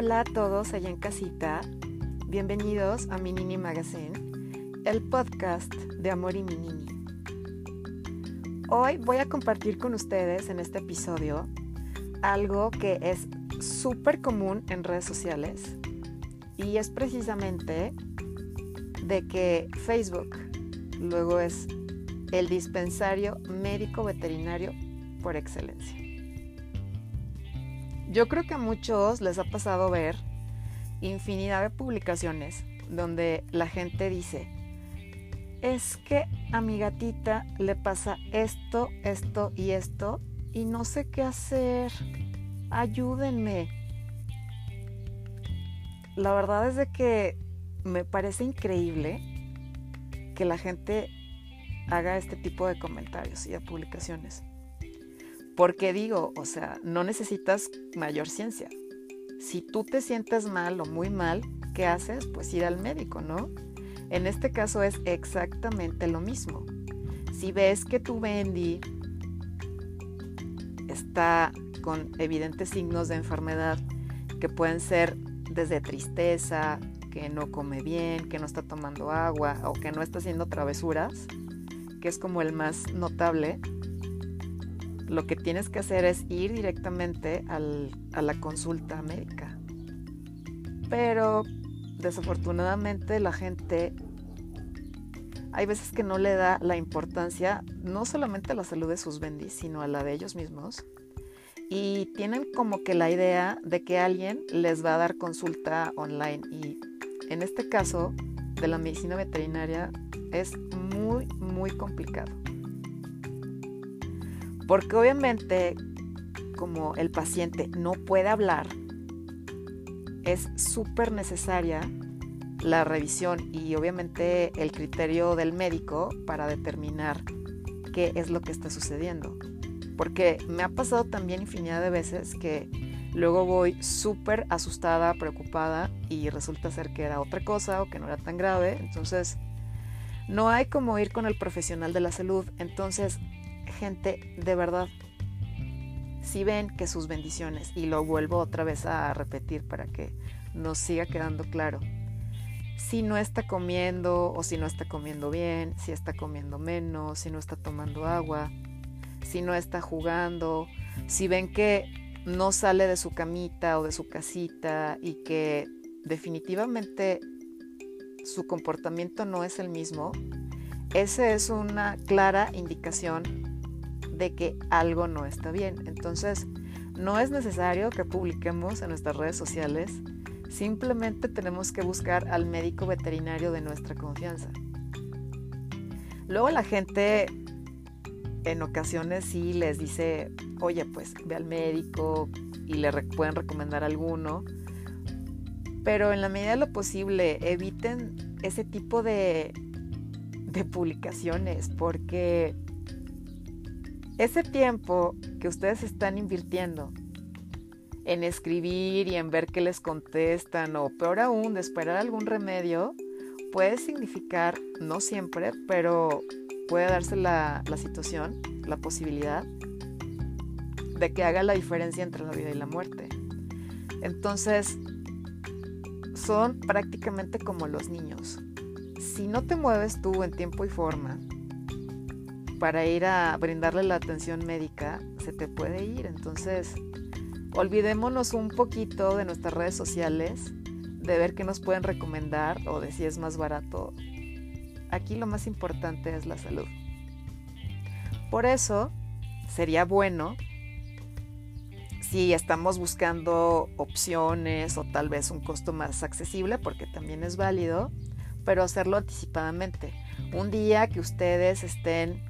Hola a todos allá en casita. Bienvenidos a Minini Magazine, el podcast de Amor y Minini. Hoy voy a compartir con ustedes en este episodio algo que es súper común en redes sociales y es precisamente de que Facebook luego es el dispensario médico veterinario por excelencia. Yo creo que a muchos les ha pasado ver infinidad de publicaciones donde la gente dice, es que a mi gatita le pasa esto, esto y esto y no sé qué hacer. Ayúdenme. La verdad es de que me parece increíble que la gente haga este tipo de comentarios y de publicaciones. Porque digo, o sea, no necesitas mayor ciencia. Si tú te sientes mal o muy mal, ¿qué haces? Pues ir al médico, ¿no? En este caso es exactamente lo mismo. Si ves que tu Bendy está con evidentes signos de enfermedad que pueden ser desde tristeza, que no come bien, que no está tomando agua o que no está haciendo travesuras, que es como el más notable, lo que tienes que hacer es ir directamente a la consulta médica. Pero desafortunadamente la gente hay veces que no le da la importancia no solamente a la salud de sus bendis, sino a la de ellos mismos. Y tienen como que la idea de que alguien les va a dar consulta online. Y en este caso de la medicina veterinaria es muy, muy complicado. Porque obviamente, como el paciente no puede hablar, es súper necesaria la revisión y obviamente el criterio del médico para determinar qué es lo que está sucediendo. Porque me ha pasado también infinidad de veces que luego voy súper asustada, preocupada y resulta ser que era otra cosa o que no era tan grave. Entonces, no hay como ir con el profesional de la salud. Entonces, gente, de verdad, si ven que sus bendiciones, y lo vuelvo otra vez a repetir para que nos siga quedando claro, si no está comiendo o si no está comiendo bien, si está comiendo menos, si no está tomando agua, si no está jugando, si ven que no sale de su camita o de su casita y que definitivamente su comportamiento no es el mismo, esa es una clara indicación de que algo no está bien. Entonces, no es necesario que publiquemos en nuestras redes sociales, simplemente tenemos que buscar al médico veterinario de nuestra confianza. Luego la gente en ocasiones sí les dice, oye, pues ve al médico y le pueden recomendar alguno, pero en la medida de lo posible eviten ese tipo de, de publicaciones porque ese tiempo que ustedes están invirtiendo en escribir y en ver qué les contestan o peor aún de esperar algún remedio puede significar, no siempre, pero puede darse la, la situación, la posibilidad de que haga la diferencia entre la vida y la muerte. Entonces, son prácticamente como los niños. Si no te mueves tú en tiempo y forma, para ir a brindarle la atención médica, se te puede ir. Entonces, olvidémonos un poquito de nuestras redes sociales, de ver qué nos pueden recomendar o de si es más barato. Aquí lo más importante es la salud. Por eso, sería bueno si estamos buscando opciones o tal vez un costo más accesible, porque también es válido, pero hacerlo anticipadamente. Un día que ustedes estén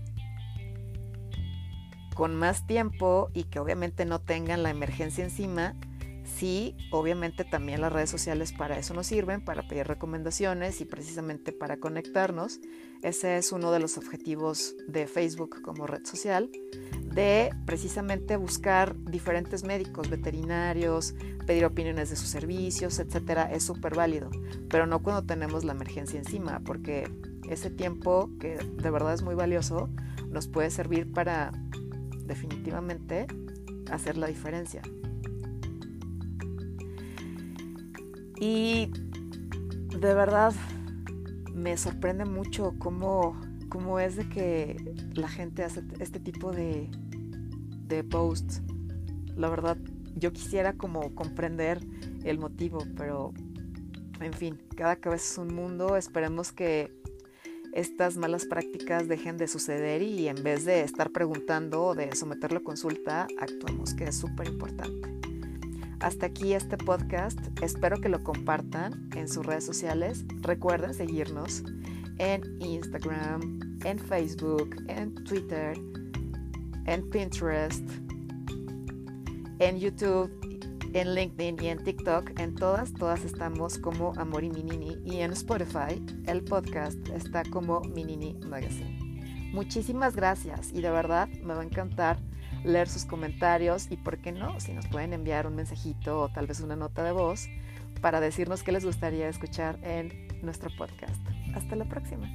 con más tiempo y que obviamente no tengan la emergencia encima, sí, obviamente también las redes sociales para eso nos sirven, para pedir recomendaciones y precisamente para conectarnos. Ese es uno de los objetivos de Facebook como red social, de precisamente buscar diferentes médicos, veterinarios, pedir opiniones de sus servicios, etcétera, es súper válido, pero no cuando tenemos la emergencia encima, porque ese tiempo que de verdad es muy valioso nos puede servir para definitivamente hacer la diferencia. Y de verdad me sorprende mucho cómo, cómo es de que la gente hace este tipo de, de posts. La verdad, yo quisiera como comprender el motivo, pero en fin, cada cabeza es un mundo. Esperemos que estas malas prácticas dejen de suceder y en vez de estar preguntando o de someterlo a consulta, actuemos, que es súper importante. Hasta aquí este podcast. Espero que lo compartan en sus redes sociales. Recuerden seguirnos en Instagram, en Facebook, en Twitter, en Pinterest, en YouTube, en LinkedIn y en TikTok. En todas, todas estamos como Amor y Minini. Y en Spotify, el podcast está como Minini Magazine. Muchísimas gracias y de verdad me va a encantar leer sus comentarios y, ¿por qué no? Si nos pueden enviar un mensajito o tal vez una nota de voz para decirnos qué les gustaría escuchar en nuestro podcast. Hasta la próxima.